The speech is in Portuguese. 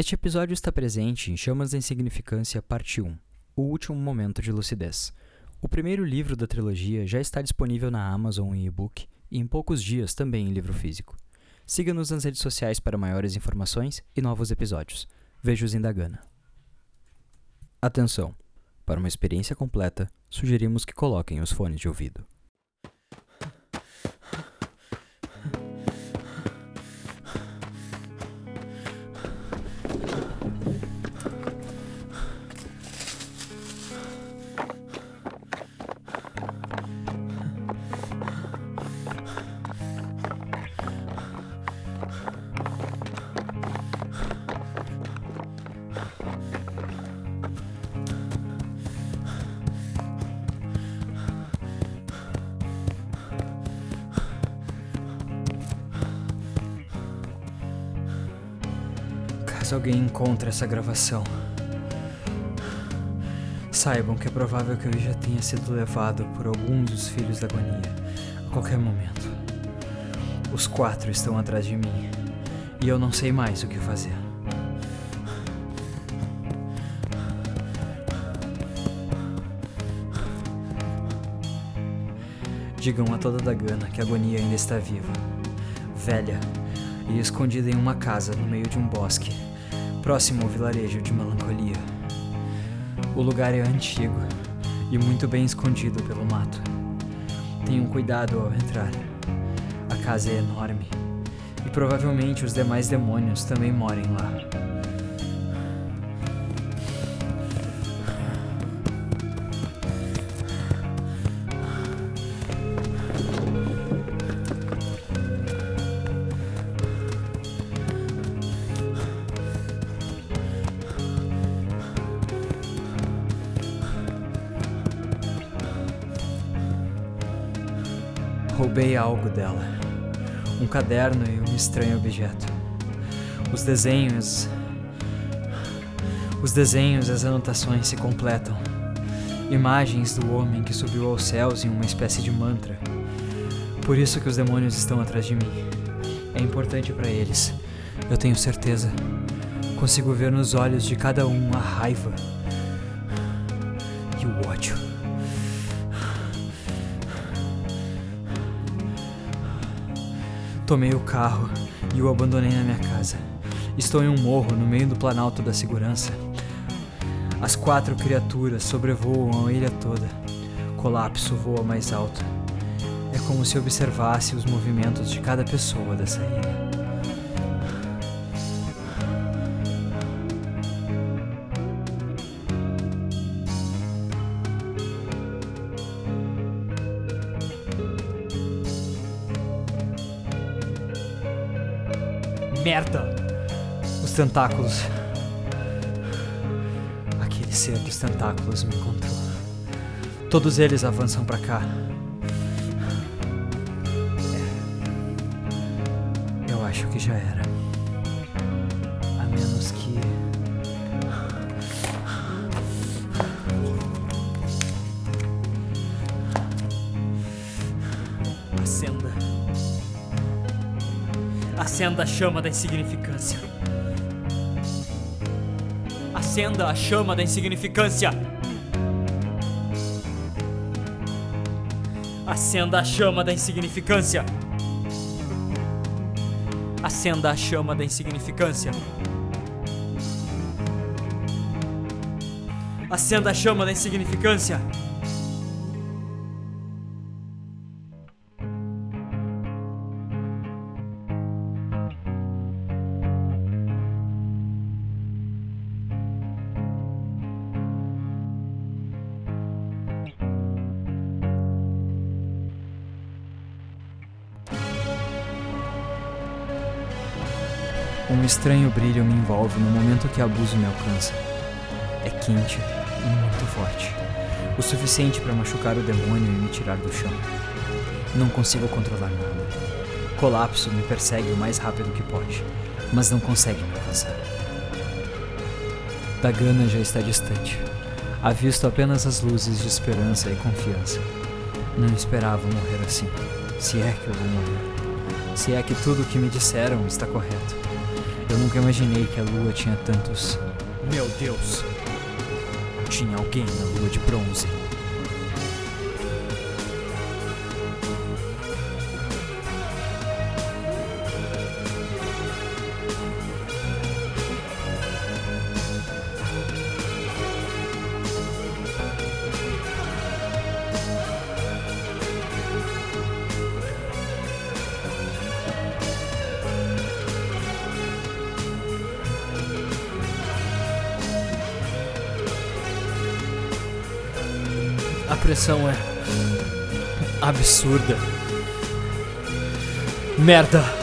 Este episódio está presente em Chamas da Insignificância, parte 1 O Último Momento de Lucidez. O primeiro livro da trilogia já está disponível na Amazon em e-book e em poucos dias também em livro físico. Siga-nos nas redes sociais para maiores informações e novos episódios. Vejo-os em Dagana. Atenção! Para uma experiência completa, sugerimos que coloquem os fones de ouvido. Caso alguém encontre essa gravação, saibam que é provável que eu já tenha sido levado por algum dos filhos da agonia a qualquer momento. Os quatro estão atrás de mim e eu não sei mais o que fazer. Digam a toda Dagana que a agonia ainda está viva, velha e escondida em uma casa no meio de um bosque, próximo ao vilarejo de Melancolia. O lugar é antigo e muito bem escondido pelo mato. Tenham cuidado ao entrar. A casa é enorme e provavelmente os demais demônios também morem lá. Roubei algo dela. Um caderno e um estranho objeto. Os desenhos. Os desenhos e as anotações se completam. Imagens do homem que subiu aos céus em uma espécie de mantra. Por isso que os demônios estão atrás de mim. É importante para eles. Eu tenho certeza. Consigo ver nos olhos de cada um a raiva e o ódio. Tomei o carro e o abandonei na minha casa. Estou em um morro no meio do Planalto da Segurança. As quatro criaturas sobrevoam a ilha toda. Colapso voa mais alto. É como se observasse os movimentos de cada pessoa dessa ilha. Merda! Os tentáculos. Aquele ser dos tentáculos me encontrou. Todos eles avançam pra cá. É. Eu acho que já era. Acenda a chama da insignificância. Acenda a chama da insignificância. Acenda a chama da insignificância. Acenda a chama da insignificância. Acenda a chama da insignificância. Um estranho brilho me envolve no momento que abuso me alcança. É quente e muito forte, o suficiente para machucar o demônio e me tirar do chão. Não consigo controlar nada. Colapso me persegue o mais rápido que pode, mas não consegue me alcançar. Dagana já está distante. Avisto apenas as luzes de esperança e confiança. Não esperava morrer assim. Se é que eu vou morrer. Se é que tudo o que me disseram está correto. Eu nunca imaginei que a lua tinha tantos. Meu Deus! Tinha alguém na lua de bronze. A pressão é absurda. Merda!